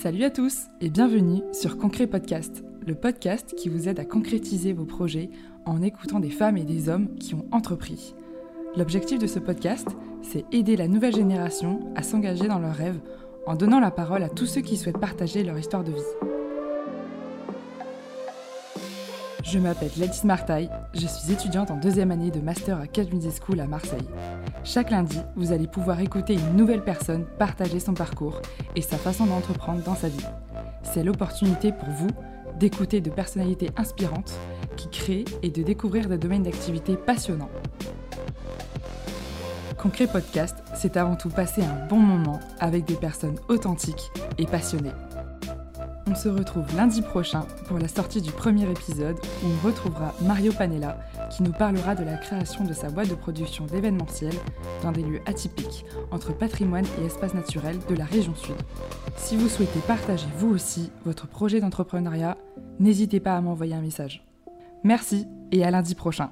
Salut à tous et bienvenue sur Concret Podcast, le podcast qui vous aide à concrétiser vos projets en écoutant des femmes et des hommes qui ont entrepris. L'objectif de ce podcast, c'est aider la nouvelle génération à s'engager dans leurs rêves en donnant la parole à tous ceux qui souhaitent partager leur histoire de vie. Je m'appelle Ladis Martaille, je suis étudiante en deuxième année de Master à School à Marseille. Chaque lundi, vous allez pouvoir écouter une nouvelle personne partager son parcours et sa façon d'entreprendre dans sa vie. C'est l'opportunité pour vous d'écouter de personnalités inspirantes qui créent et de découvrir des domaines d'activité passionnants. Concret Podcast, c'est avant tout passer un bon moment avec des personnes authentiques et passionnées. On se retrouve lundi prochain pour la sortie du premier épisode où on retrouvera Mario Panella qui nous parlera de la création de sa boîte de production d'événementiel dans des lieux atypiques entre patrimoine et espace naturel de la région sud. Si vous souhaitez partager vous aussi votre projet d'entrepreneuriat, n'hésitez pas à m'envoyer un message. Merci et à lundi prochain.